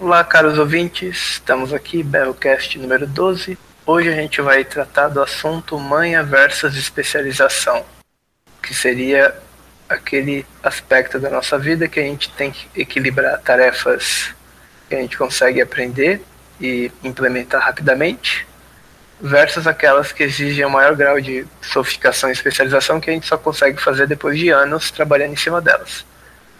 Olá, caros ouvintes, estamos aqui, Bellcast número 12. Hoje a gente vai tratar do assunto manha versus especialização, que seria aquele aspecto da nossa vida que a gente tem que equilibrar tarefas que a gente consegue aprender e implementar rapidamente, versus aquelas que exigem um maior grau de sofisticação e especialização que a gente só consegue fazer depois de anos trabalhando em cima delas.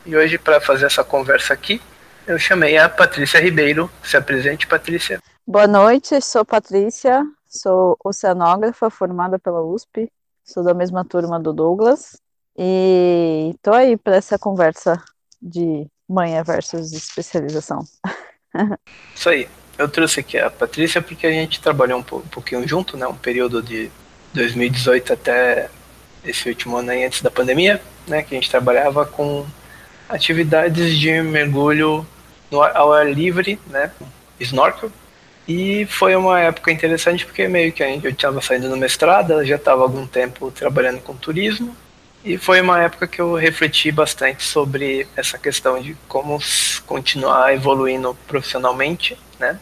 E hoje, para fazer essa conversa aqui, eu chamei a Patrícia Ribeiro. Se apresente, Patrícia. Boa noite, sou Patrícia, sou oceanógrafa formada pela USP, sou da mesma turma do Douglas e tô aí para essa conversa de manha versus especialização. Isso aí. Eu trouxe aqui a Patrícia porque a gente trabalhou um pouquinho junto, né? Um período de 2018 até esse último ano aí antes da pandemia, né? Que a gente trabalhava com atividades de mergulho no, ao ar livre, né? Snorkel. E foi uma época interessante porque meio que eu estava saindo no mestrado, já estava algum tempo trabalhando com turismo. E foi uma época que eu refleti bastante sobre essa questão de como continuar evoluindo profissionalmente, né?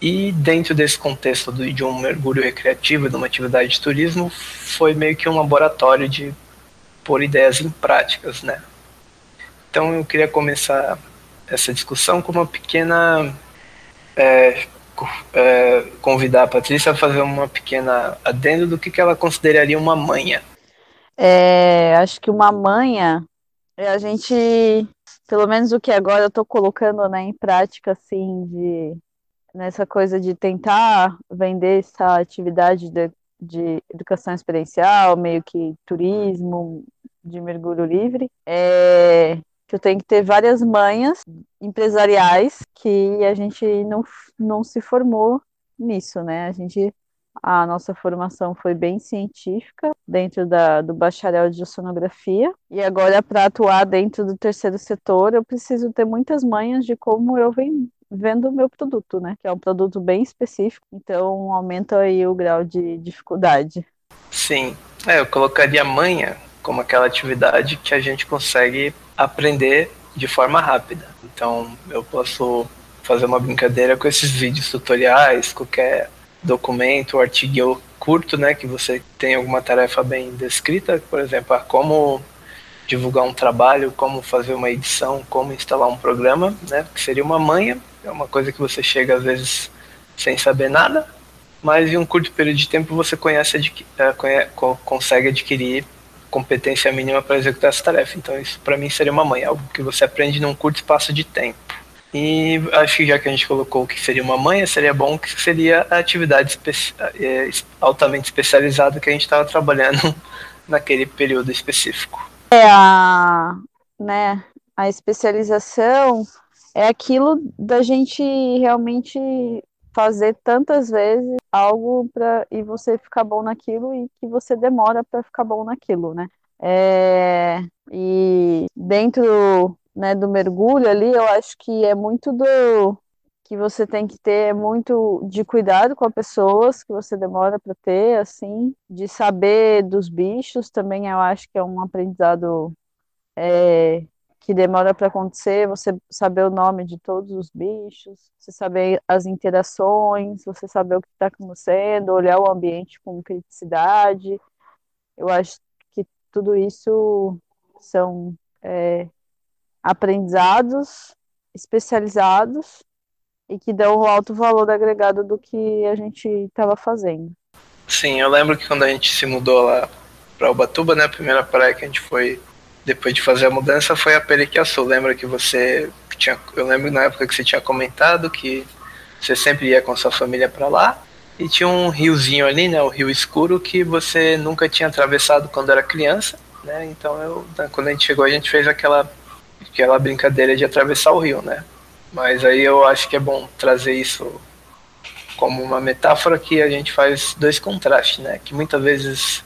E dentro desse contexto de um mergulho recreativo, de uma atividade de turismo, foi meio que um laboratório de pôr ideias em práticas, né? Então eu queria começar essa discussão com uma pequena. É, é, convidar a Patrícia a fazer uma pequena adendo do que, que ela consideraria uma manha. É, acho que uma manha é a gente, pelo menos o que agora eu estou colocando né, em prática, assim, de nessa coisa de tentar vender essa atividade de, de educação experiencial, meio que turismo, de mergulho livre, é eu tenho que ter várias manhas empresariais que a gente não, não se formou nisso, né? A gente a nossa formação foi bem científica dentro da, do bacharel de oceanografia e agora para atuar dentro do terceiro setor eu preciso ter muitas manhas de como eu venho vendo o meu produto, né? Que é um produto bem específico, então aumenta aí o grau de dificuldade. Sim, é, eu colocaria manha como aquela atividade que a gente consegue aprender de forma rápida. Então, eu posso fazer uma brincadeira com esses vídeos tutoriais, qualquer documento, artigo curto, né, que você tem alguma tarefa bem descrita, por exemplo, como divulgar um trabalho, como fazer uma edição, como instalar um programa, né, que seria uma manha, é uma coisa que você chega às vezes sem saber nada, mas em um curto período de tempo você conhece, é, consegue adquirir competência mínima para executar essa tarefa. Então, isso para mim seria uma mãe, algo que você aprende num curto espaço de tempo. E acho que já que a gente colocou que seria uma manha, seria bom que seria a atividade espe é, altamente especializada que a gente estava trabalhando naquele período específico. É a, né, a especialização é aquilo da gente realmente fazer tantas vezes algo para e você ficar bom naquilo e que você demora para ficar bom naquilo, né? É, e dentro né, do mergulho ali, eu acho que é muito do que você tem que ter muito de cuidado com as pessoas que você demora para ter, assim, de saber dos bichos também eu acho que é um aprendizado é, que demora para acontecer, você saber o nome de todos os bichos, você saber as interações, você saber o que está acontecendo, olhar o ambiente com criticidade. Eu acho que tudo isso são é, aprendizados especializados e que dão o alto valor agregado do que a gente estava fazendo. Sim, eu lembro que quando a gente se mudou lá para Ubatuba, né, a primeira praia que a gente foi depois de fazer a mudança foi a Periquiaçu. Lembra que você tinha, eu lembro na época que você tinha comentado que você sempre ia com sua família para lá e tinha um riozinho ali, né, o Rio Escuro que você nunca tinha atravessado quando era criança, né? Então eu, quando a gente chegou a gente fez aquela aquela brincadeira de atravessar o rio, né? Mas aí eu acho que é bom trazer isso como uma metáfora que a gente faz dois contrastes, né? Que muitas vezes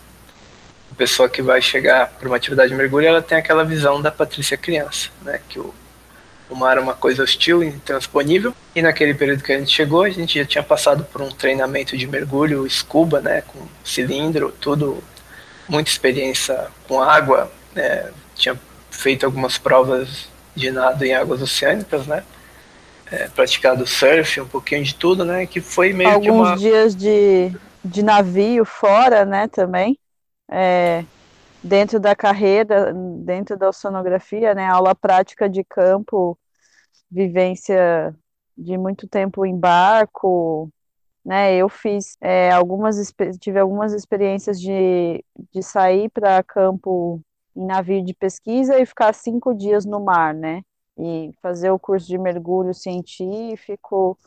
pessoa que vai chegar para uma atividade de mergulho, ela tem aquela visão da Patrícia criança, né? Que o, o mar é uma coisa hostil e intransponível. E naquele período que a gente chegou, a gente já tinha passado por um treinamento de mergulho scuba, né? Com cilindro, tudo, muita experiência com água, né, tinha feito algumas provas de nado em águas oceânicas, né? É, praticado surf, um pouquinho de tudo, né? Que foi meio Alguns que uma... dias de, de navio fora, né? Também. É, dentro da carreira, dentro da oceanografia, né? Aula prática de campo, vivência de muito tempo em barco, né? Eu fiz é, algumas, tive algumas experiências de, de sair para campo em navio de pesquisa e ficar cinco dias no mar, né? E fazer o curso de mergulho científico,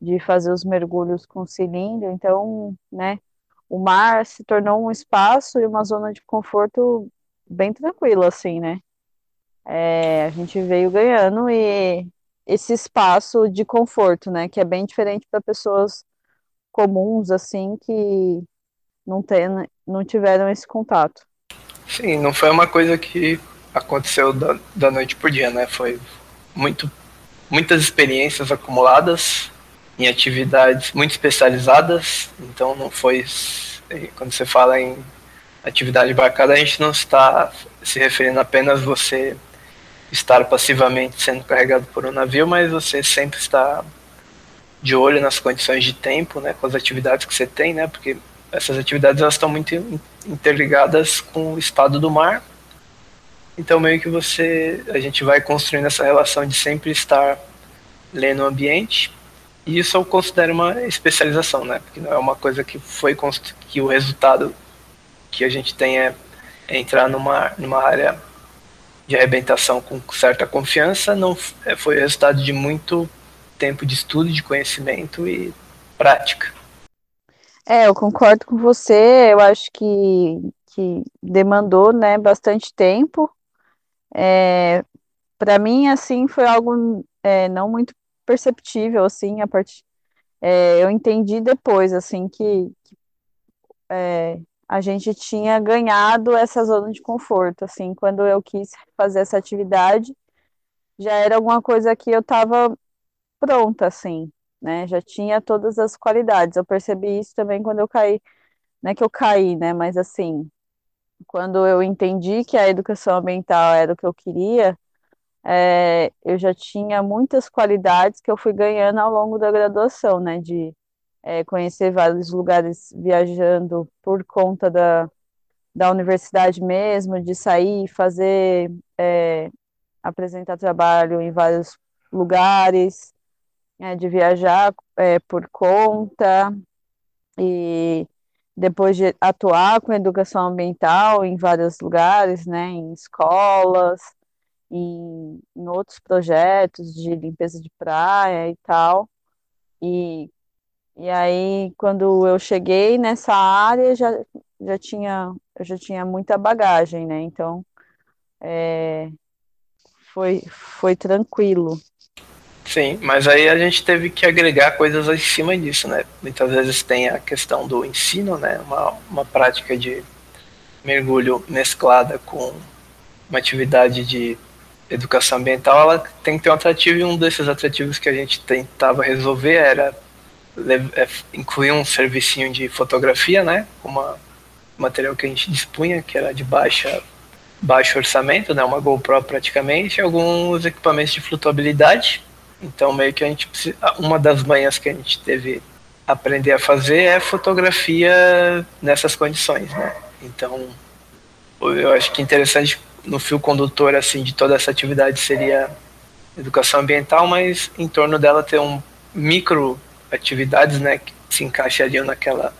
de fazer os mergulhos com cilindro. Então, né? O mar se tornou um espaço e uma zona de conforto bem tranquilo, assim, né? É, a gente veio ganhando e esse espaço de conforto, né? Que é bem diferente para pessoas comuns, assim, que não, tem, não tiveram esse contato. Sim, não foi uma coisa que aconteceu da, da noite por dia, né? Foi muito, muitas experiências acumuladas em atividades muito especializadas, então não foi. Quando você fala em atividade embarcada, a gente não está se referindo apenas você estar passivamente sendo carregado por um navio, mas você sempre está de olho nas condições de tempo, né, com as atividades que você tem, né, porque essas atividades elas estão muito interligadas com o estado do mar. Então meio que você, a gente vai construindo essa relação de sempre estar lendo o ambiente. Isso eu considero uma especialização, né, porque não é uma coisa que foi que o resultado que a gente tem é, é entrar numa numa área de arrebentação com certa confiança, não é, foi resultado de muito tempo de estudo, de conhecimento e prática. É, eu concordo com você. Eu acho que, que demandou, né, bastante tempo. É, para mim, assim, foi algo é, não muito perceptível, assim, a partir. É, eu entendi depois, assim, que, que é, a gente tinha ganhado essa zona de conforto, assim, quando eu quis fazer essa atividade, já era alguma coisa que eu estava pronta, assim, né? Já tinha todas as qualidades. Eu percebi isso também quando eu caí, não é que eu caí, né? Mas assim, quando eu entendi que a educação ambiental era o que eu queria, é, eu já tinha muitas qualidades que eu fui ganhando ao longo da graduação, né? De é, conhecer vários lugares viajando por conta da, da universidade mesmo, de sair, fazer, é, apresentar trabalho em vários lugares, é, de viajar é, por conta e depois de atuar com educação ambiental em vários lugares, né, em escolas, em, em outros projetos de limpeza de praia e tal. E, e aí, quando eu cheguei nessa área, já, já tinha, eu já tinha muita bagagem, né? Então, é, foi, foi tranquilo. Sim, mas aí a gente teve que agregar coisas em cima disso, né? Muitas vezes tem a questão do ensino, né? Uma, uma prática de mergulho mesclada com uma atividade de educação ambiental, ela tem que ter um atrativo e um desses atrativos que a gente tentava resolver era é, incluir um servicinho de fotografia, né? Uma material que a gente dispunha, que era de baixa baixo orçamento, né? Uma GoPro praticamente, alguns equipamentos de flutuabilidade então, meio que a gente precisa, uma das manhãs que a gente teve aprender a fazer é fotografia nessas condições, né? Então, eu acho que interessante no fio condutor assim de toda essa atividade seria educação ambiental, mas em torno dela ter um micro atividades, né, que se encaixariam naquela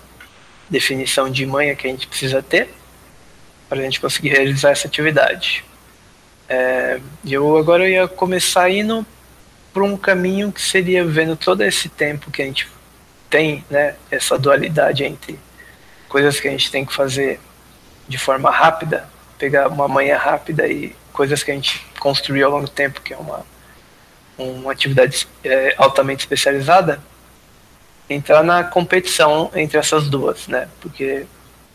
definição de manha que a gente precisa ter para a gente conseguir realizar essa atividade. É, eu agora ia começar indo por um caminho que seria vendo todo esse tempo que a gente tem, né, essa dualidade entre coisas que a gente tem que fazer de forma rápida, pegar uma manhã rápida e coisas que a gente construiu ao longo do tempo, que é uma, uma atividade é, altamente especializada, entrar na competição entre essas duas, né? Porque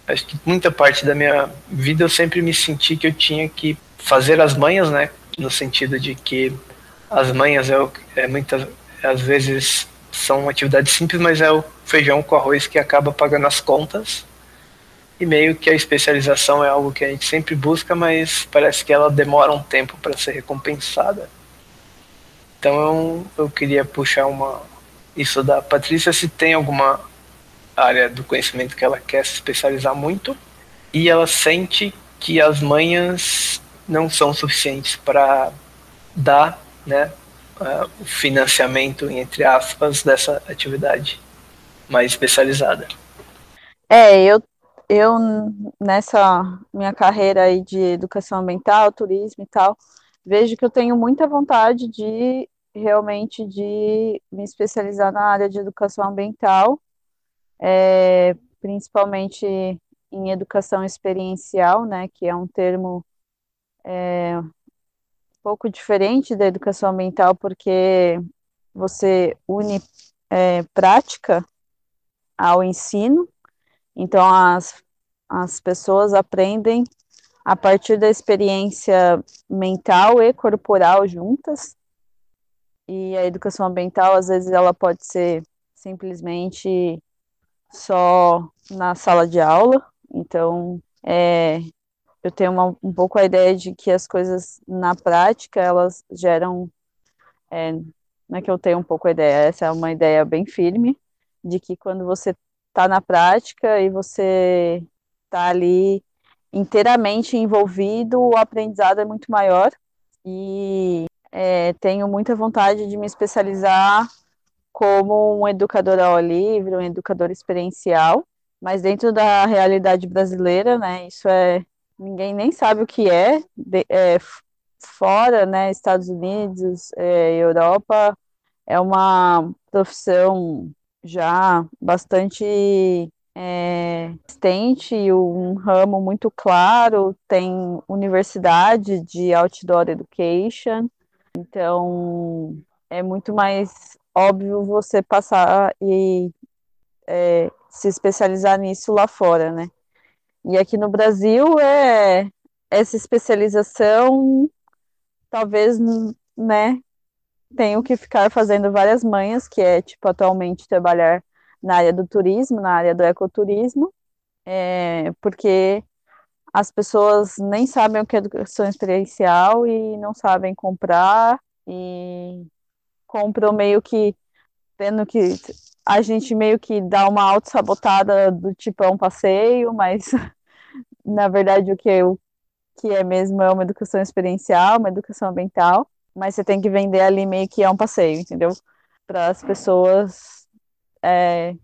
acho que muita parte da minha vida eu sempre me senti que eu tinha que fazer as manhas, né? No sentido de que as manhas é, é muitas às vezes são atividades simples, mas é o feijão com arroz que acaba pagando as contas. E meio que a especialização é algo que a gente sempre busca, mas parece que ela demora um tempo para ser recompensada. Então eu, eu queria puxar uma isso da Patrícia se tem alguma área do conhecimento que ela quer se especializar muito e ela sente que as manhas não são suficientes para dar né, uh, o financiamento, entre aspas, dessa atividade mais especializada. É, eu, eu nessa minha carreira aí de educação ambiental, turismo e tal, vejo que eu tenho muita vontade de realmente de me especializar na área de educação ambiental, é, principalmente em educação experiencial, né, que é um termo é, um pouco diferente da educação ambiental, porque você une é, prática ao ensino, então as, as pessoas aprendem a partir da experiência mental e corporal juntas, e a educação ambiental, às vezes, ela pode ser simplesmente só na sala de aula. Então, é, eu tenho uma, um pouco a ideia de que as coisas na prática, elas geram. É, não é que eu tenho um pouco a ideia, essa é uma ideia bem firme, de que quando você está na prática e você está ali inteiramente envolvido, o aprendizado é muito maior. E é, tenho muita vontade de me especializar como um educador ao livre, um educador experiencial, mas dentro da realidade brasileira, né, isso é, ninguém nem sabe o que é, de, é fora, né, Estados Unidos, é, Europa, é uma profissão já bastante é, extente, um ramo muito claro, tem universidade de outdoor education, então, é muito mais óbvio você passar e é, se especializar nisso lá fora, né? E aqui no Brasil, é essa especialização, talvez, né, tenho que ficar fazendo várias manhas, que é, tipo, atualmente trabalhar na área do turismo, na área do ecoturismo, é, porque as pessoas nem sabem o que é educação experiencial e não sabem comprar e compram meio que tendo que a gente meio que dá uma auto-sabotada do tipo é um passeio, mas na verdade o que, o que é mesmo é uma educação experiencial, uma educação ambiental, mas você tem que vender ali meio que é um passeio, entendeu? Para as pessoas, é,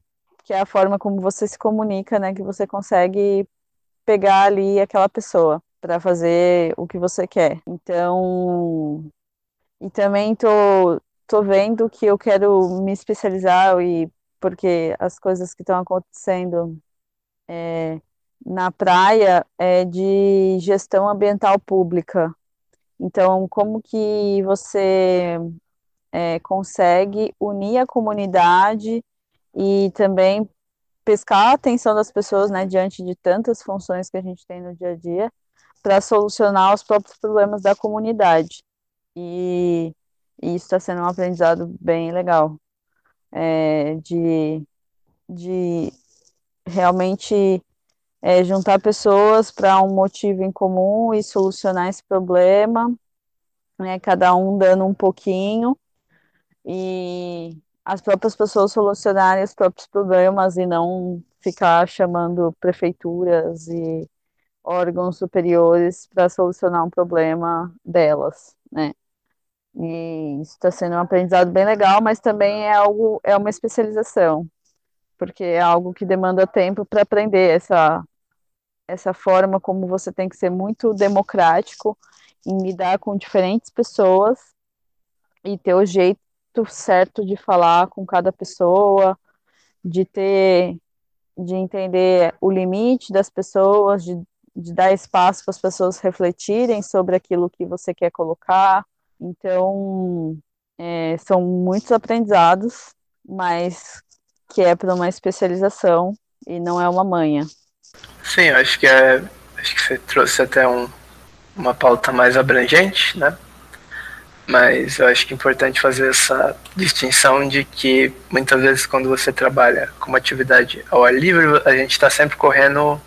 que é a forma como você se comunica, né, que você consegue pegar ali aquela pessoa para fazer o que você quer. Então, e também tô, tô vendo que eu quero me especializar e porque as coisas que estão acontecendo é, na praia é de gestão ambiental pública. Então, como que você é, consegue unir a comunidade e também pescar a atenção das pessoas, né, diante de tantas funções que a gente tem no dia a dia, para solucionar os próprios problemas da comunidade. E, e isso está sendo um aprendizado bem legal, é, de, de realmente é, juntar pessoas para um motivo em comum e solucionar esse problema, né, cada um dando um pouquinho, e as próprias pessoas solucionarem os próprios problemas e não ficar chamando prefeituras e órgãos superiores para solucionar um problema delas, né? E isso está sendo um aprendizado bem legal, mas também é algo, é uma especialização, porque é algo que demanda tempo para aprender essa essa forma como você tem que ser muito democrático em lidar com diferentes pessoas e ter o jeito certo de falar com cada pessoa, de ter, de entender o limite das pessoas, de, de dar espaço para as pessoas refletirem sobre aquilo que você quer colocar. Então, é, são muitos aprendizados, mas que é para uma especialização e não é uma manha. Sim, acho que é. Acho que você trouxe até um, uma pauta mais abrangente, né? Mas eu acho que é importante fazer essa distinção de que muitas vezes quando você trabalha com uma atividade ao ar livre, a gente está sempre correndo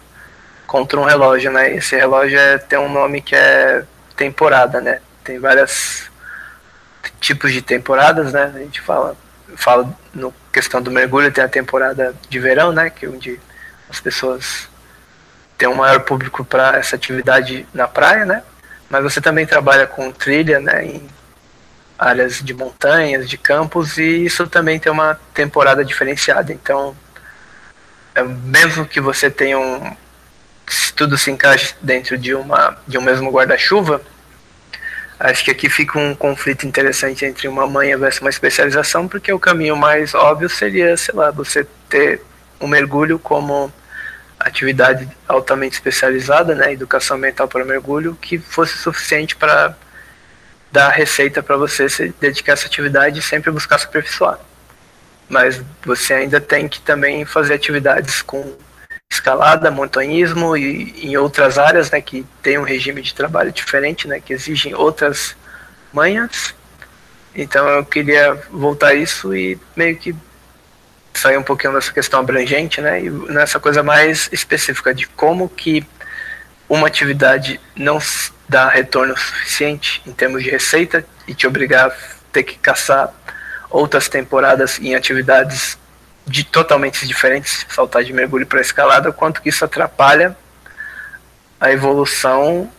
contra um relógio, né? Esse relógio é, tem um nome que é temporada, né? Tem vários tipos de temporadas, né? A gente fala, fala no questão do mergulho, tem a temporada de verão, né? Que é onde as pessoas têm um maior público para essa atividade na praia, né? Mas você também trabalha com trilha, né? Em áreas de montanhas, de campos, e isso também tem uma temporada diferenciada. Então, é, mesmo que você tenha um. Se tudo se encaixe dentro de, uma, de um mesmo guarda-chuva, acho que aqui fica um conflito interessante entre uma manha versus uma especialização, porque o caminho mais óbvio seria, sei lá, você ter um mergulho como atividade altamente especializada, né, educação ambiental para mergulho, que fosse suficiente para dar receita para você se dedicar a essa atividade e sempre buscar se aperfeiçoar. Mas você ainda tem que também fazer atividades com escalada, montanhismo e em outras áreas, né, que tem um regime de trabalho diferente, né, que exigem outras manhas. Então eu queria voltar a isso e meio que sair um pouquinho dessa questão abrangente, né, e nessa coisa mais específica de como que uma atividade não dá retorno suficiente em termos de receita e te obrigar a ter que caçar outras temporadas em atividades de totalmente diferentes, saltar de mergulho para escalada, quanto que isso atrapalha a evolução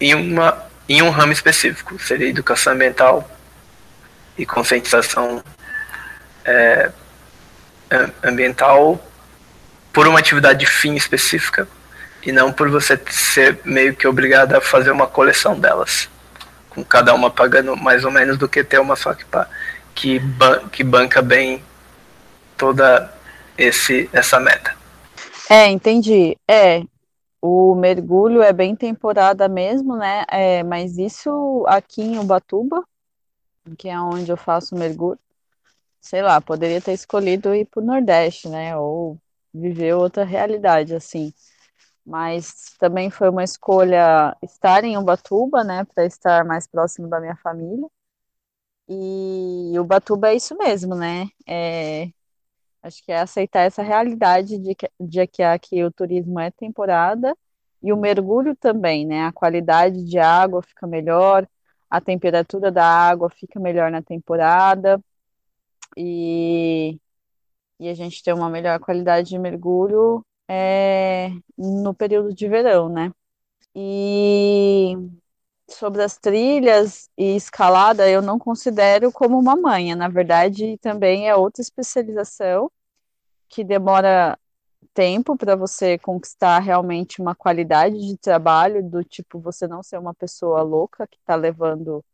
em, uma, em um ramo específico, seria educação ambiental e conscientização é, ambiental por uma atividade de fim específica e não por você ser meio que obrigado a fazer uma coleção delas, com cada uma pagando mais ou menos do que ter uma só que, que, ban que banca bem toda esse, essa meta. É, entendi. É, o mergulho é bem temporada mesmo, né? É, mas isso aqui em Ubatuba, que é onde eu faço mergulho, sei lá, poderia ter escolhido ir para o Nordeste, né? Ou viver outra realidade, assim mas também foi uma escolha estar em Ubatuba, né, para estar mais próximo da minha família. E Ubatuba é isso mesmo, né? É, acho que é aceitar essa realidade de que, de que aqui o turismo é temporada e o mergulho também, né? A qualidade de água fica melhor, a temperatura da água fica melhor na temporada e, e a gente tem uma melhor qualidade de mergulho é, no período de verão, né? E sobre as trilhas e escalada, eu não considero como uma manha. Na verdade, também é outra especialização que demora tempo para você conquistar realmente uma qualidade de trabalho, do tipo você não ser uma pessoa louca que está levando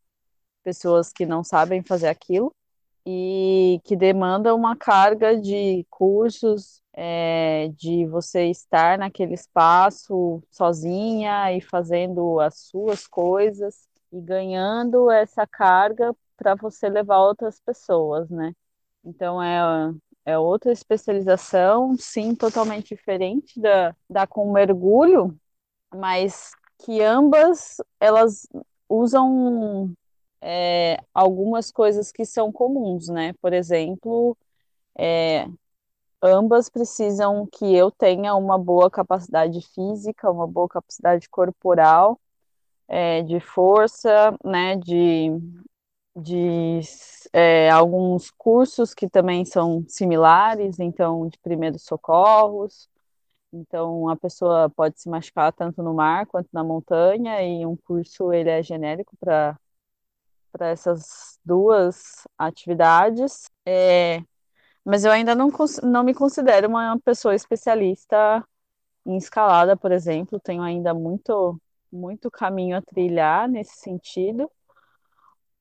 pessoas que não sabem fazer aquilo e que demanda uma carga de cursos, é, de você estar naquele espaço sozinha e fazendo as suas coisas e ganhando essa carga para você levar outras pessoas, né? Então é, é outra especialização, sim, totalmente diferente da, da com mergulho, mas que ambas elas usam é, algumas coisas que são comuns, né? Por exemplo, é, ambas precisam que eu tenha uma boa capacidade física, uma boa capacidade corporal, é, de força, né, de, de é, alguns cursos que também são similares, então, de primeiros socorros. Então, a pessoa pode se machucar tanto no mar quanto na montanha, e um curso ele é genérico para para essas duas atividades. É, mas eu ainda não, não me considero uma pessoa especialista em escalada, por exemplo. Tenho ainda muito, muito caminho a trilhar nesse sentido.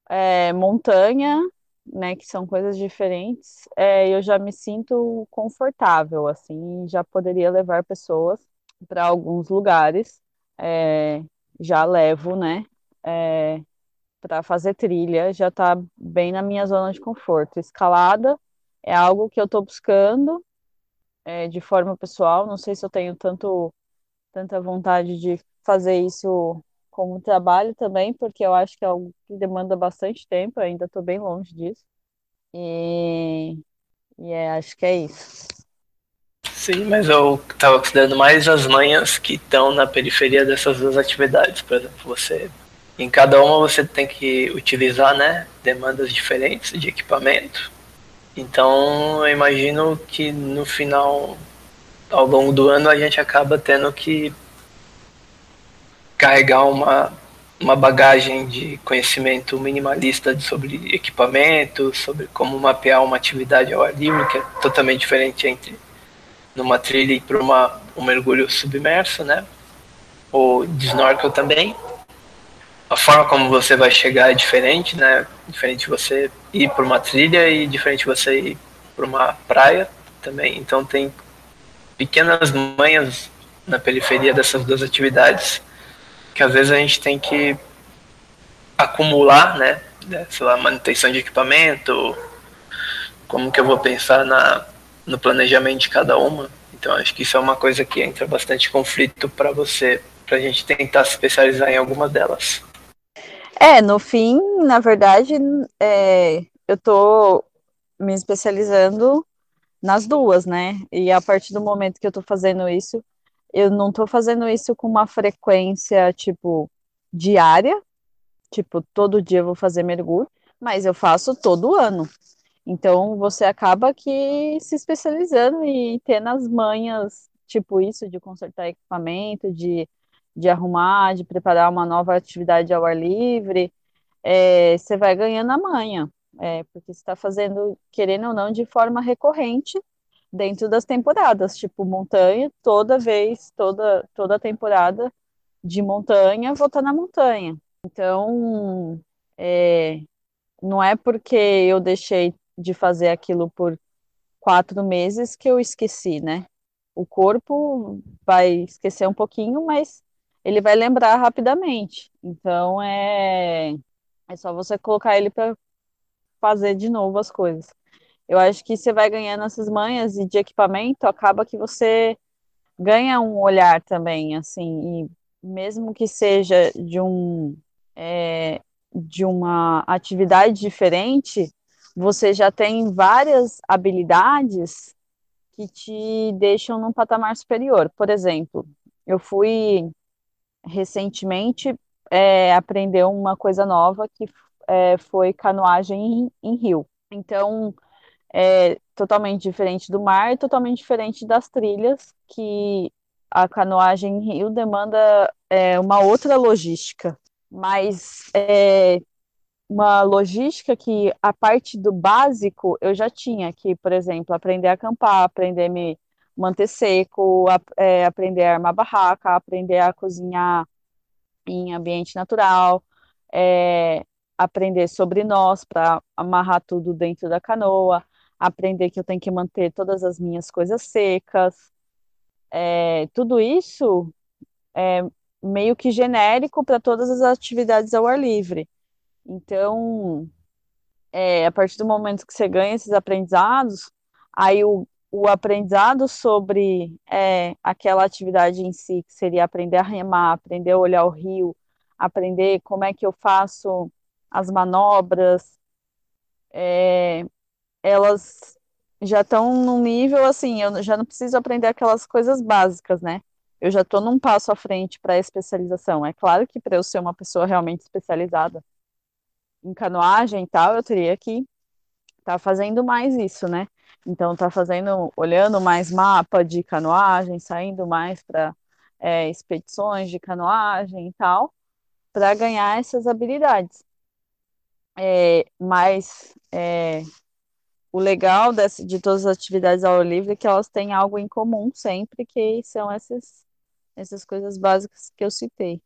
É, montanha, né, que são coisas diferentes, é, eu já me sinto confortável, assim, já poderia levar pessoas para alguns lugares, é, já levo, né, é, para fazer trilha, já está bem na minha zona de conforto. Escalada, é algo que eu estou buscando é, de forma pessoal. Não sei se eu tenho tanto, tanta vontade de fazer isso como trabalho também, porque eu acho que é algo que demanda bastante tempo, eu ainda estou bem longe disso. E, e é, acho que é isso. Sim, mas eu estava considerando mais as manhas que estão na periferia dessas duas atividades. Por exemplo, você em cada uma você tem que utilizar, né, demandas diferentes de equipamento. Então, eu imagino que no final, ao longo do ano, a gente acaba tendo que carregar uma, uma bagagem de conhecimento minimalista sobre equipamento, sobre como mapear uma atividade ao ar livre, que é totalmente diferente entre numa trilha e para uma um mergulho submerso, né? Ou de snorkel também. A forma como você vai chegar é diferente, né? Diferente você ir por uma trilha e diferente você ir por uma praia também. Então tem pequenas manhas na periferia dessas duas atividades que às vezes a gente tem que acumular, né? Sei lá, manutenção de equipamento, como que eu vou pensar na, no planejamento de cada uma. Então acho que isso é uma coisa que entra bastante conflito para você, para a gente tentar se especializar em alguma delas. É, no fim, na verdade, é, eu tô me especializando nas duas, né? E a partir do momento que eu tô fazendo isso, eu não estou fazendo isso com uma frequência, tipo, diária, tipo, todo dia eu vou fazer mergulho, mas eu faço todo ano. Então, você acaba que se especializando e tendo as manhas, tipo isso, de consertar equipamento, de, de arrumar, de preparar uma nova atividade ao ar livre, é, você vai ganhando a manha, é, porque você está fazendo, querendo ou não, de forma recorrente, dentro das temporadas, tipo montanha, toda vez, toda toda temporada de montanha, vou estar na montanha. Então, é, não é porque eu deixei de fazer aquilo por quatro meses que eu esqueci, né? O corpo vai esquecer um pouquinho, mas ele vai lembrar rapidamente. Então, é, é só você colocar ele para fazer de novo as coisas eu acho que você vai ganhando essas manhas e de equipamento, acaba que você ganha um olhar também, assim, e mesmo que seja de um é, de uma atividade diferente, você já tem várias habilidades que te deixam num patamar superior. Por exemplo, eu fui recentemente é, aprender uma coisa nova que é, foi canoagem em, em rio. Então, é totalmente diferente do mar totalmente diferente das trilhas, que a canoagem em rio demanda é, uma outra logística, mas é uma logística que a parte do básico eu já tinha, que, por exemplo, aprender a acampar, aprender a me manter seco, a, é, aprender a armar barraca, aprender a cozinhar em ambiente natural, é, aprender sobre nós para amarrar tudo dentro da canoa, aprender que eu tenho que manter todas as minhas coisas secas. É, tudo isso é meio que genérico para todas as atividades ao ar livre. Então, é, a partir do momento que você ganha esses aprendizados, aí o, o aprendizado sobre é, aquela atividade em si, que seria aprender a remar, aprender a olhar o rio, aprender como é que eu faço as manobras, é, elas já estão num nível assim, eu já não preciso aprender aquelas coisas básicas, né? Eu já estou num passo à frente para a especialização. É claro que para eu ser uma pessoa realmente especializada em canoagem e tal, eu teria que estar tá fazendo mais isso, né? Então, tá fazendo, olhando mais mapa de canoagem, saindo mais para é, expedições de canoagem e tal, para ganhar essas habilidades. É, mas é, o legal desse, de todas as atividades ao ar livre é que elas têm algo em comum sempre, que são essas, essas coisas básicas que eu citei.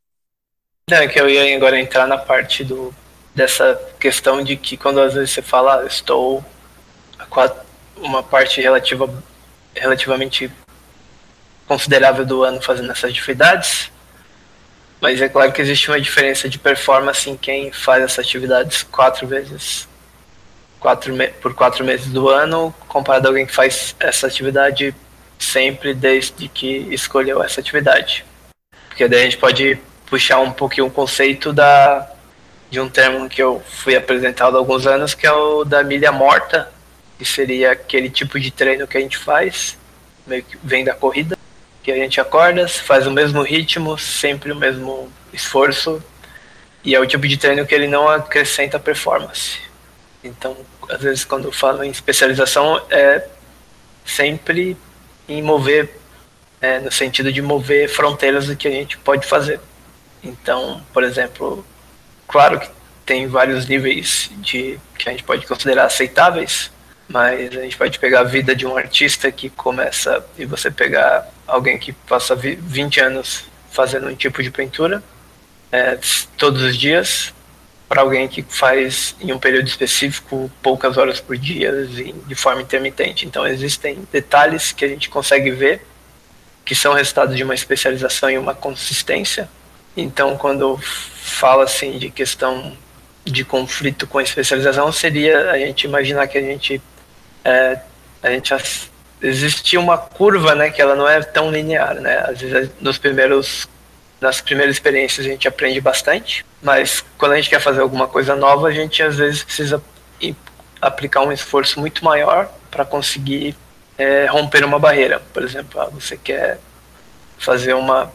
É que eu ia agora entrar na parte do, dessa questão de que quando às vezes você fala, ah, estou uma parte relativa, relativamente considerável do ano fazendo essas atividades, mas é claro que existe uma diferença de performance em quem faz essas atividades quatro vezes quatro por quatro meses do ano, comparado a alguém que faz essa atividade sempre desde que escolheu essa atividade. Porque daí a gente pode puxar um pouquinho o conceito da, de um termo que eu fui apresentado há alguns anos, que é o da milha morta, que seria aquele tipo de treino que a gente faz, meio que vem da corrida, que a gente acorda, faz o mesmo ritmo, sempre o mesmo esforço, e é o tipo de treino que ele não acrescenta performance. Então, às vezes, quando eu falo em especialização, é sempre em mover, é, no sentido de mover fronteiras do que a gente pode fazer. Então, por exemplo, claro que tem vários níveis de que a gente pode considerar aceitáveis, mas a gente pode pegar a vida de um artista que começa e você pegar alguém que passa 20 anos fazendo um tipo de pintura é, todos os dias para alguém que faz em um período específico poucas horas por dia e de forma intermitente. Então existem detalhes que a gente consegue ver que são resultado de uma especialização e uma consistência. Então quando fala assim de questão de conflito com a especialização seria a gente imaginar que a gente é, a gente existe uma curva, né, que ela não é tão linear, né? Às vezes nos primeiros nas primeiras experiências a gente aprende bastante, mas quando a gente quer fazer alguma coisa nova, a gente às vezes precisa aplicar um esforço muito maior para conseguir é, romper uma barreira. Por exemplo, ah, você quer fazer uma.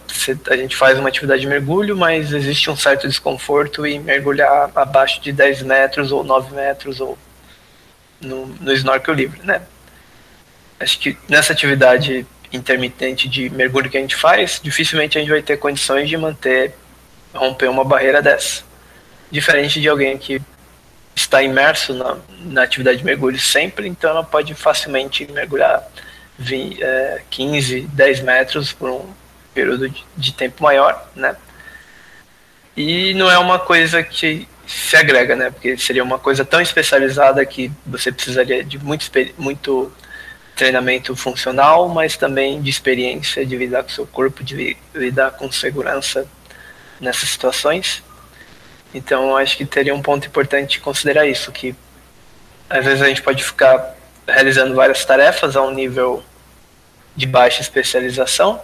A gente faz uma atividade de mergulho, mas existe um certo desconforto em mergulhar abaixo de 10 metros ou 9 metros ou no, no snorkel livre, né? Acho que nessa atividade intermitente de mergulho que a gente faz, dificilmente a gente vai ter condições de manter, romper uma barreira dessa. Diferente de alguém que está imerso na, na atividade de mergulho sempre, então ela pode facilmente mergulhar 20, é, 15, 10 metros por um período de, de tempo maior, né? E não é uma coisa que se agrega, né? Porque seria uma coisa tão especializada que você precisaria de muito, muito treinamento funcional, mas também de experiência de lidar com o seu corpo, de lidar com segurança nessas situações. Então, acho que teria um ponto importante considerar isso, que às vezes a gente pode ficar realizando várias tarefas a um nível de baixa especialização,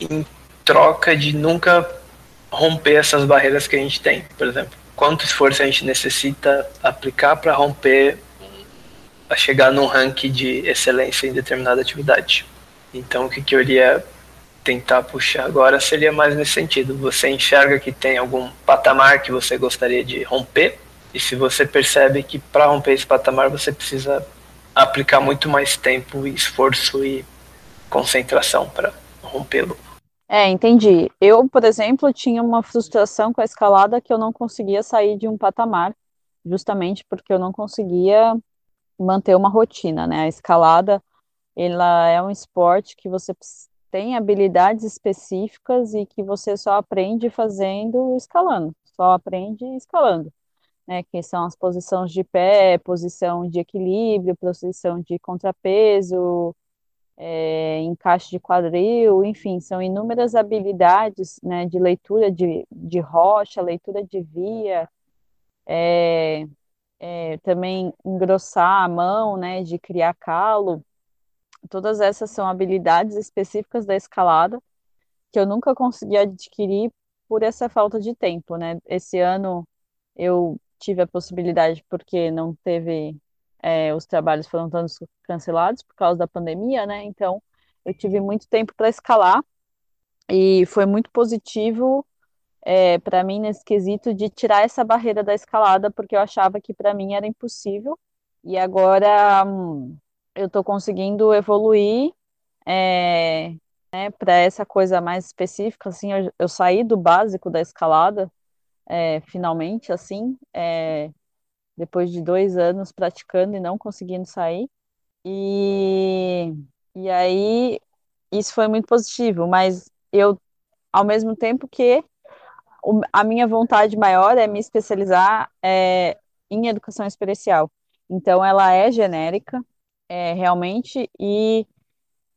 em troca de nunca romper essas barreiras que a gente tem. Por exemplo, quanto esforço a gente necessita aplicar para romper a chegar num ranking de excelência em determinada atividade. Então, o que, que eu iria tentar puxar agora seria mais nesse sentido. Você enxerga que tem algum patamar que você gostaria de romper, e se você percebe que para romper esse patamar você precisa aplicar muito mais tempo, esforço e concentração para rompê-lo. É, entendi. Eu, por exemplo, tinha uma frustração com a escalada que eu não conseguia sair de um patamar, justamente porque eu não conseguia manter uma rotina, né? A escalada, ela é um esporte que você tem habilidades específicas e que você só aprende fazendo escalando, só aprende escalando, né? Que são as posições de pé, posição de equilíbrio, posição de contrapeso, é, encaixe de quadril, enfim, são inúmeras habilidades, né? De leitura de, de rocha, leitura de via, é, é, também engrossar a mão, né, de criar calo, todas essas são habilidades específicas da escalada que eu nunca consegui adquirir por essa falta de tempo, né? Esse ano eu tive a possibilidade porque não teve é, os trabalhos foram todos cancelados por causa da pandemia, né? Então eu tive muito tempo para escalar e foi muito positivo é, para mim nesse quesito de tirar essa barreira da escalada, porque eu achava que para mim era impossível. E agora hum, eu estou conseguindo evoluir é, né, para essa coisa mais específica. Assim, eu, eu, saí do básico da escalada, é, finalmente, assim, é, depois de dois anos praticando e não conseguindo sair. E, e aí isso foi muito positivo, mas eu, ao mesmo tempo que a minha vontade maior é me especializar é, em educação especial. Então, ela é genérica, é, realmente, e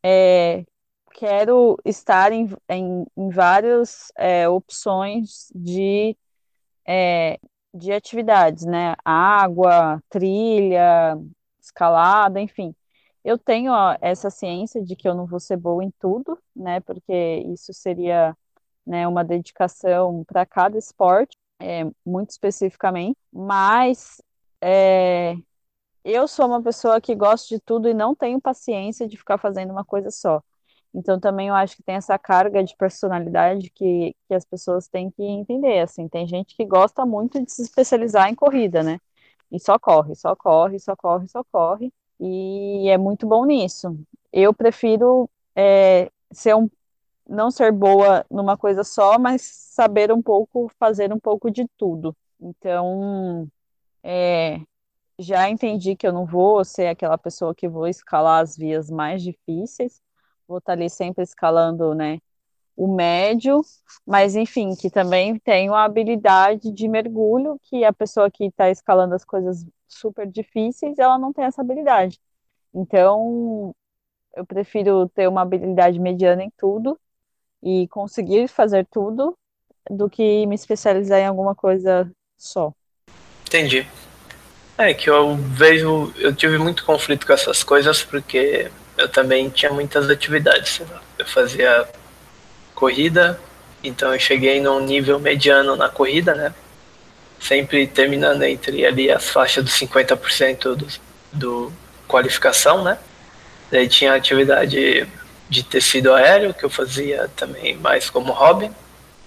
é, quero estar em, em, em várias é, opções de, é, de atividades, né? Água, trilha, escalada, enfim. Eu tenho ó, essa ciência de que eu não vou ser boa em tudo, né? Porque isso seria né, uma dedicação para cada esporte, é, muito especificamente. Mas é, eu sou uma pessoa que gosta de tudo e não tenho paciência de ficar fazendo uma coisa só. Então também eu acho que tem essa carga de personalidade que, que as pessoas têm que entender, assim, tem gente que gosta muito de se especializar em corrida, né? E só corre, só corre, só corre, só corre, e é muito bom nisso. Eu prefiro é, ser um, não ser boa numa coisa só, mas saber um pouco, fazer um pouco de tudo. Então, é, já entendi que eu não vou ser aquela pessoa que vou escalar as vias mais difíceis, vou estar ali sempre escalando, né, o médio, mas enfim, que também tenho a habilidade de mergulho, que a pessoa que está escalando as coisas super difíceis, ela não tem essa habilidade. Então, eu prefiro ter uma habilidade mediana em tudo e conseguir fazer tudo do que me especializar em alguma coisa só. Entendi. É que eu vejo, eu tive muito conflito com essas coisas porque eu também tinha muitas atividades. Eu fazia corrida, então eu cheguei num nível mediano na corrida, né? Sempre terminando entre ali as faixas dos 50% do, do qualificação, né? Daí tinha atividade de tecido aéreo, que eu fazia também mais como hobby.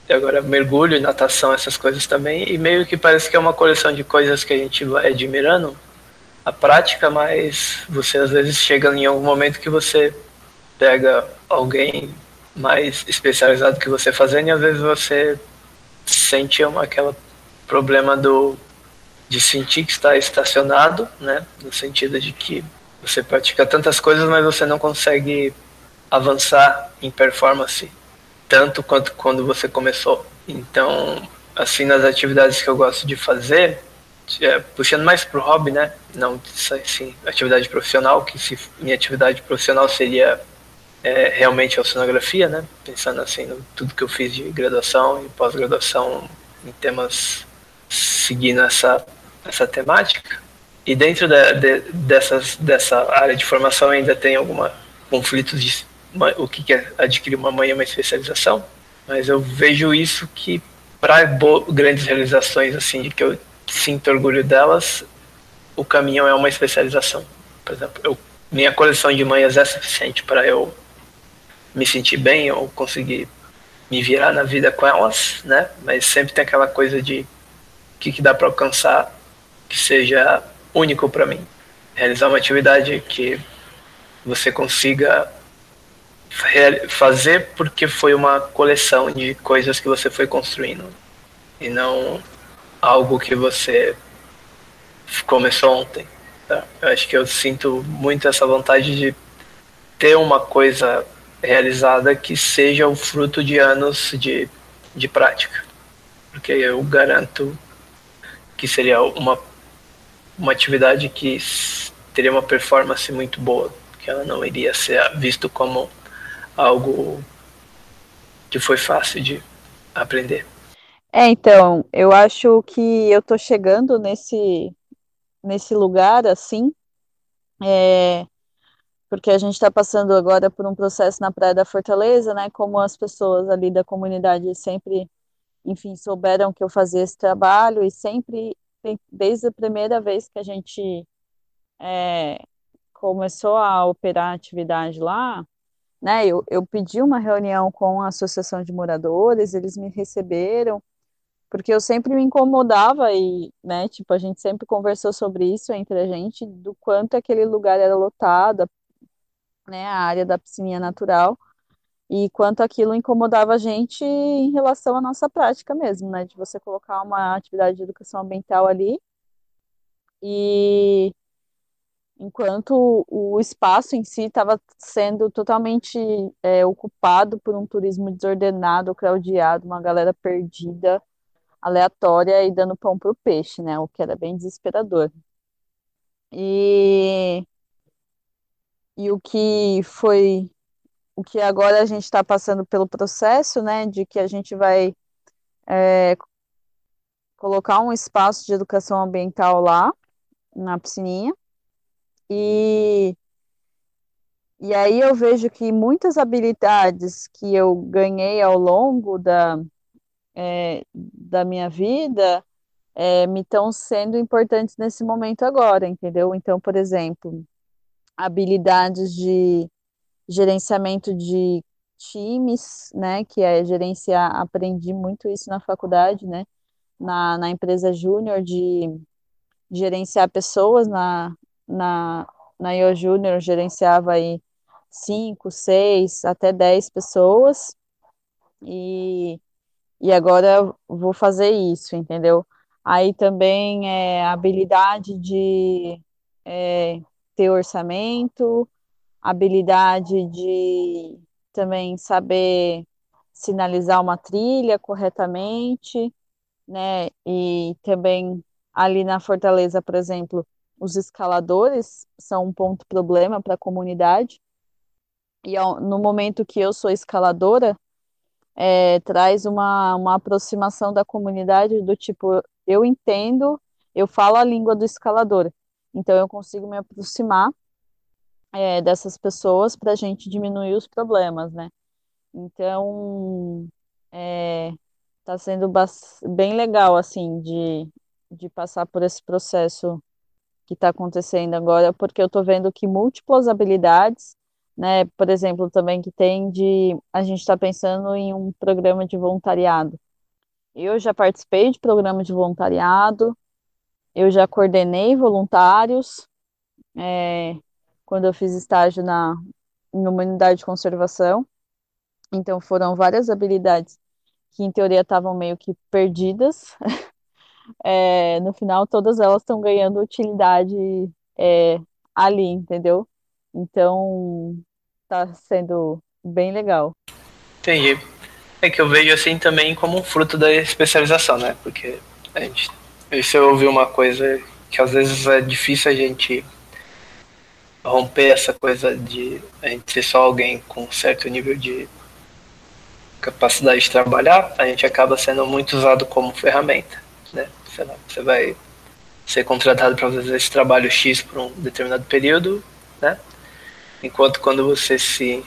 E agora mergulho, natação, essas coisas também. E meio que parece que é uma coleção de coisas que a gente vai admirando a prática, mas você às vezes chega em algum momento que você pega alguém mais especializado que você fazendo e às vezes você sente uma, aquela problema do de sentir que está estacionado, né? No sentido de que você pratica tantas coisas, mas você não consegue avançar em performance tanto quanto quando você começou. Então, assim, nas atividades que eu gosto de fazer, é, puxando mais pro hobby, né? Não assim, atividade profissional, que se minha atividade profissional seria é, realmente a oceanografia, né? Pensando assim no tudo que eu fiz de graduação e pós-graduação em temas seguindo essa essa temática. E dentro de, de, dessas, dessa área de formação ainda tem alguma conflitos de uma, o que é adquirir uma manhã, uma especialização. Mas eu vejo isso que para grandes realizações assim de que eu sinto orgulho delas, o caminho é uma especialização. Por exemplo, eu, minha coleção de manhas é suficiente para eu me sentir bem ou conseguir me virar na vida com elas, né? Mas sempre tem aquela coisa de o que, que dá para alcançar que seja único para mim. Realizar uma atividade que você consiga fazer porque foi uma coleção de coisas que você foi construindo e não algo que você começou ontem. Tá? Eu acho que eu sinto muito essa vontade de ter uma coisa realizada que seja o fruto de anos de, de prática. Porque eu garanto que seria uma, uma atividade que teria uma performance muito boa, que ela não iria ser visto como algo que foi fácil de aprender. É, então, eu acho que eu tô chegando nesse, nesse lugar, assim, é, porque a gente está passando agora por um processo na Praia da Fortaleza, né, como as pessoas ali da comunidade sempre, enfim, souberam que eu fazia esse trabalho e sempre, desde a primeira vez que a gente é, começou a operar a atividade lá, né, eu, eu pedi uma reunião com a Associação de Moradores, eles me receberam, porque eu sempre me incomodava e, né, tipo, a gente sempre conversou sobre isso entre a gente, do quanto aquele lugar era lotado, né, a área da piscininha natural, e quanto aquilo incomodava a gente em relação à nossa prática mesmo, né, de você colocar uma atividade de educação ambiental ali, e enquanto o espaço em si estava sendo totalmente é, ocupado por um turismo desordenado, craudiado, uma galera perdida, aleatória e dando pão para o peixe, né? O que era bem desesperador. E, e o que foi, o que agora a gente está passando pelo processo, né? De que a gente vai é, colocar um espaço de educação ambiental lá na piscininha e E aí eu vejo que muitas habilidades que eu ganhei ao longo da, é, da minha vida é, me estão sendo importantes nesse momento agora, entendeu? Então, por exemplo, habilidades de gerenciamento de times, né, que é gerenciar, aprendi muito isso na faculdade, né, na, na empresa júnior de gerenciar pessoas, na, na, na IO Júnior gerenciava aí cinco, seis, até dez pessoas, e, e agora vou fazer isso, entendeu? Aí também é habilidade de é, ter orçamento, habilidade de também saber sinalizar uma trilha corretamente, né? E também ali na Fortaleza, por exemplo, os escaladores são um ponto problema para a comunidade. E no momento que eu sou escaladora, é, traz uma, uma aproximação da comunidade do tipo, eu entendo, eu falo a língua do escalador, então eu consigo me aproximar é, dessas pessoas para a gente diminuir os problemas, né? Então, é, tá sendo bem legal, assim, de, de passar por esse processo que está acontecendo agora, porque eu estou vendo que múltiplas habilidades, né, por exemplo, também que tem de, a gente está pensando em um programa de voluntariado. Eu já participei de programa de voluntariado, eu já coordenei voluntários, é, quando eu fiz estágio na numa unidade de conservação. Então foram várias habilidades que em teoria estavam meio que perdidas. É, no final todas elas estão ganhando utilidade é, ali, entendeu? Então tá sendo bem legal. Entendi. É que eu vejo assim também como um fruto da especialização, né? Porque a gente, se eu ouvir uma coisa que às vezes é difícil a gente romper essa coisa de a gente ser só alguém com um certo nível de capacidade de trabalhar, a gente acaba sendo muito usado como ferramenta, né? Lá, você vai ser contratado para fazer esse trabalho X por um determinado período, né? Enquanto quando você se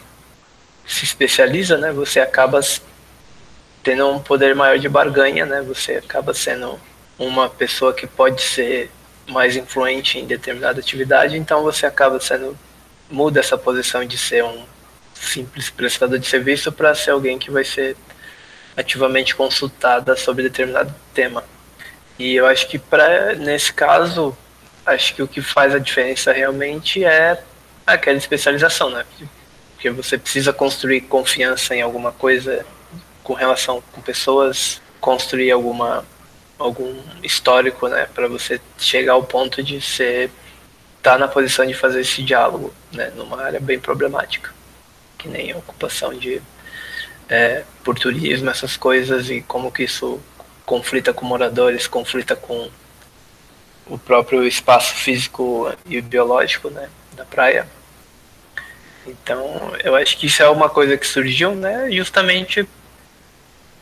se especializa, né, você acaba tendo um poder maior de barganha, né? Você acaba sendo uma pessoa que pode ser mais influente em determinada atividade, então você acaba sendo muda essa posição de ser um simples prestador de serviço para ser alguém que vai ser ativamente consultada sobre determinado tema. E eu acho que para nesse caso, acho que o que faz a diferença realmente é aquela especialização, né? Porque você precisa construir confiança em alguma coisa com relação com pessoas, construir alguma algum histórico, né, para você chegar ao ponto de ser tá na posição de fazer esse diálogo, né, numa área bem problemática, que nem a ocupação de é, por turismo, essas coisas e como que isso conflita com moradores, conflita com o próprio espaço físico e biológico, né, da praia. Então, eu acho que isso é uma coisa que surgiu, né, justamente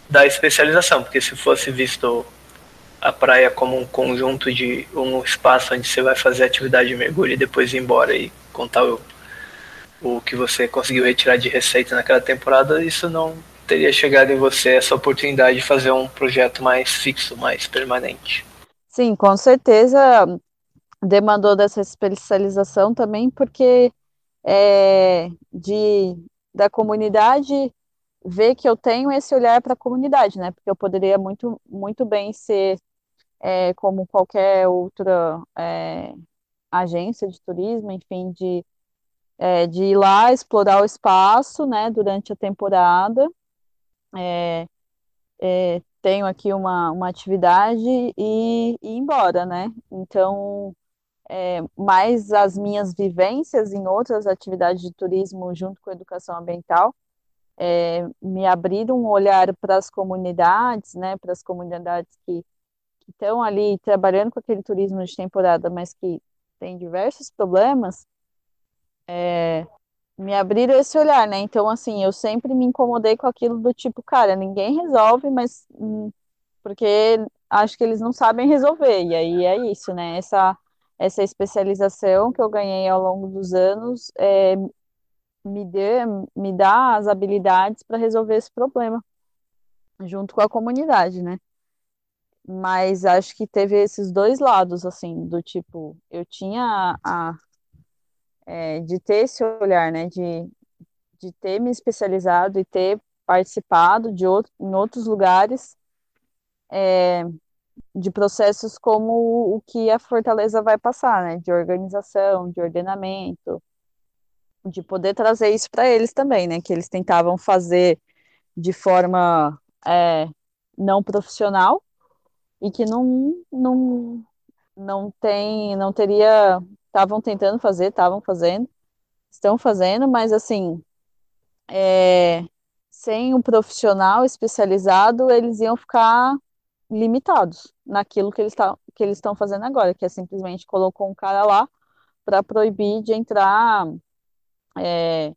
da especialização, porque se fosse visto a praia como um conjunto de um espaço onde você vai fazer atividade de mergulho e depois ir embora e contar o, o que você conseguiu retirar de receita naquela temporada, isso não teria chegado em você essa oportunidade de fazer um projeto mais fixo, mais permanente. Sim, com certeza demandou dessa especialização também, porque é, de da comunidade ver que eu tenho esse olhar para a comunidade, né? Porque eu poderia muito, muito bem ser é, como qualquer outra é, agência de turismo, enfim, de, é, de ir lá explorar o espaço, né, durante a temporada. É, é, tenho aqui uma, uma atividade e, e ir embora, né? Então, é, mais as minhas vivências em outras atividades de turismo junto com a educação ambiental é, me abriram um olhar para as comunidades, né, para as comunidades que que estão ali trabalhando com aquele turismo de temporada, mas que tem diversos problemas, é, me abriram esse olhar, né? Então, assim, eu sempre me incomodei com aquilo do tipo, cara, ninguém resolve, mas hum, porque acho que eles não sabem resolver. E aí é isso, né? Essa, essa especialização que eu ganhei ao longo dos anos é, me dê, me dá as habilidades para resolver esse problema junto com a comunidade, né? Mas acho que teve esses dois lados, assim, do tipo, eu tinha a, é, de ter esse olhar, né, de, de ter me especializado e ter participado de outro, em outros lugares é, de processos como o que a Fortaleza vai passar, né, de organização, de ordenamento, de poder trazer isso para eles também, né, que eles tentavam fazer de forma é, não profissional e que não, não, não tem, não teria, estavam tentando fazer, estavam fazendo, estão fazendo, mas assim, é, sem um profissional especializado, eles iam ficar limitados naquilo que eles tá, que eles estão fazendo agora, que é simplesmente colocou um cara lá para proibir de entrar é,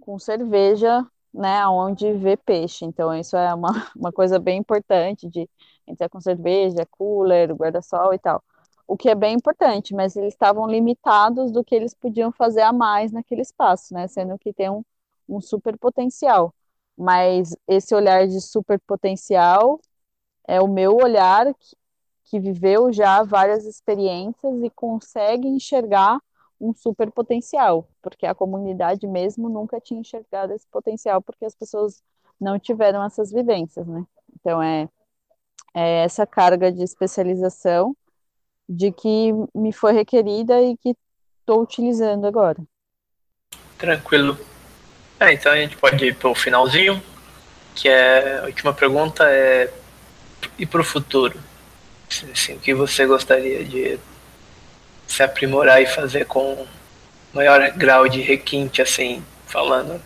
com cerveja, né, onde vê peixe. Então isso é uma, uma coisa bem importante de entrar com cerveja, cooler, guarda-sol e tal. O que é bem importante, mas eles estavam limitados do que eles podiam fazer a mais naquele espaço, né, sendo que tem um, um super potencial. Mas esse olhar de super potencial é o meu olhar que, que viveu já várias experiências e consegue enxergar um super potencial, porque a comunidade mesmo nunca tinha enxergado esse potencial, porque as pessoas não tiveram essas vivências, né? Então é, é essa carga de especialização de que me foi requerida e que estou utilizando agora. Tranquilo. É, então a gente pode ir para o finalzinho, que é a última pergunta é e para o futuro? Assim, o que você gostaria de se aprimorar e fazer com maior grau de requinte, assim, falando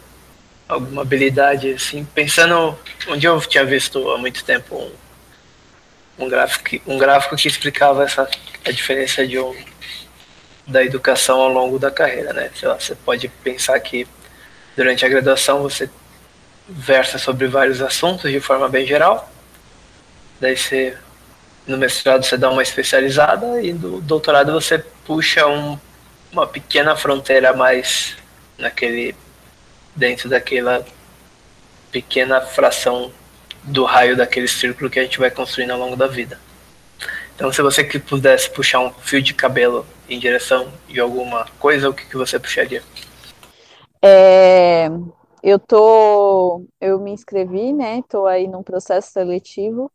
alguma habilidade, assim, pensando onde eu tinha visto há muito tempo um, um gráfico, um gráfico que explicava essa a diferença de um da educação ao longo da carreira, né? Sei lá, você pode pensar que durante a graduação você versa sobre vários assuntos de forma bem geral, daí você no mestrado você dá uma especializada e no doutorado você puxa um, uma pequena fronteira mais naquele dentro daquela pequena fração do raio daquele círculo que a gente vai construindo ao longo da vida. Então, se você que pudesse puxar um fio de cabelo em direção de alguma coisa, o que, que você puxaria? É, eu tô, eu me inscrevi, né? Estou aí num processo seletivo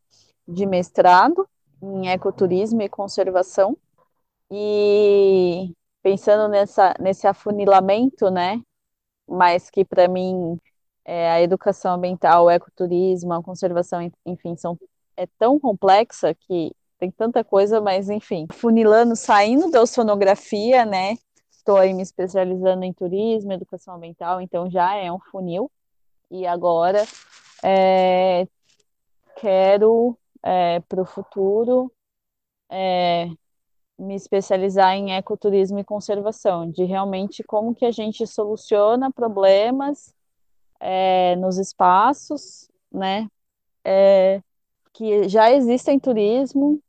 de mestrado em ecoturismo e conservação. E pensando nessa, nesse afunilamento, né? Mas que para mim é, a educação ambiental, o ecoturismo, a conservação, enfim, são, é tão complexa que tem tanta coisa, mas enfim, funilando, saindo da oceanografia, né? Estou aí me especializando em turismo, educação ambiental, então já é um funil. E agora é, quero é, para o futuro é, me especializar em ecoturismo e conservação, de realmente como que a gente soluciona problemas é, nos espaços, né, é, que já existem turismo,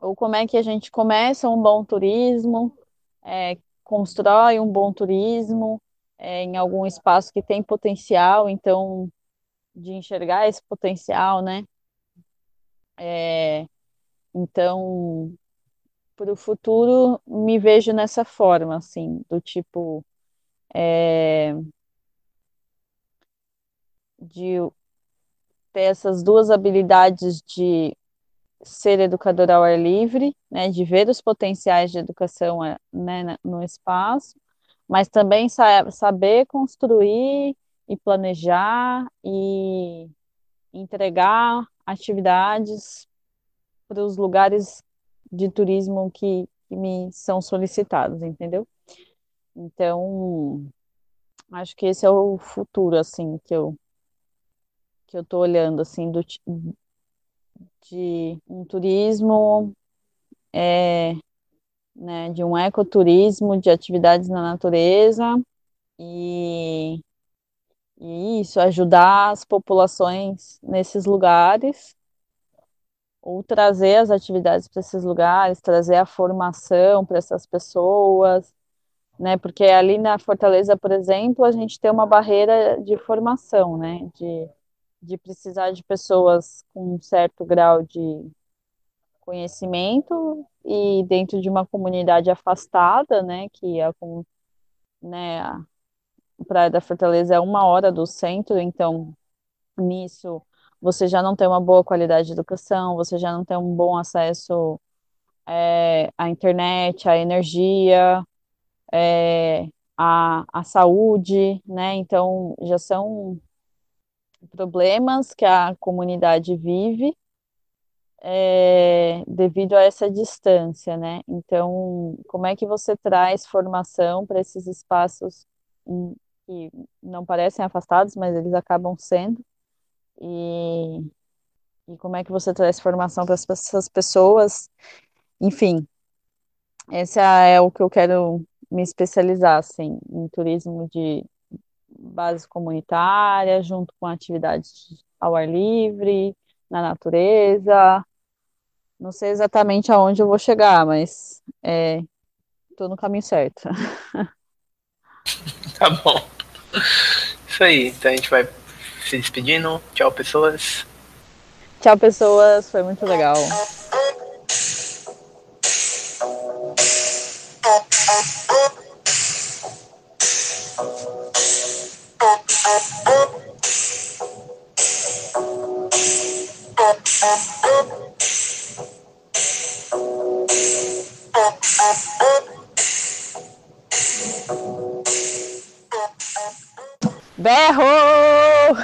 ou como é que a gente começa um bom turismo, é, constrói um bom turismo é, em algum espaço que tem potencial, então, de enxergar esse potencial, né, é, então, para o futuro, me vejo nessa forma, assim, do tipo. É, de ter essas duas habilidades de ser educador ao ar livre, né, de ver os potenciais de educação é, né, no espaço, mas também sa saber construir e planejar e entregar atividades para os lugares de turismo que, que me são solicitados, entendeu? Então, acho que esse é o futuro, assim, que eu que eu tô olhando, assim, do, de um turismo, é, né, de um ecoturismo, de atividades na natureza e, e isso, ajudar as populações nesses lugares ou trazer as atividades para esses lugares, trazer a formação para essas pessoas, né? Porque ali na Fortaleza, por exemplo, a gente tem uma barreira de formação, né? De, de precisar de pessoas com um certo grau de conhecimento e dentro de uma comunidade afastada, né? Que é né, a Praia da Fortaleza é uma hora do centro, então nisso você já não tem uma boa qualidade de educação, você já não tem um bom acesso é, à internet, à energia, é, à, à saúde, né? Então já são problemas que a comunidade vive é, devido a essa distância, né? Então, como é que você traz formação para esses espaços que não parecem afastados, mas eles acabam sendo? E, e como é que você traz formação para essas pessoas? Enfim, esse é o que eu quero me especializar, assim, em turismo de base comunitária, junto com atividades ao ar livre, na natureza. Não sei exatamente aonde eu vou chegar, mas estou é, no caminho certo. Tá bom. Isso aí, então a gente vai se despedindo. Tchau, pessoas. Tchau, pessoas. Foi muito legal. Berro!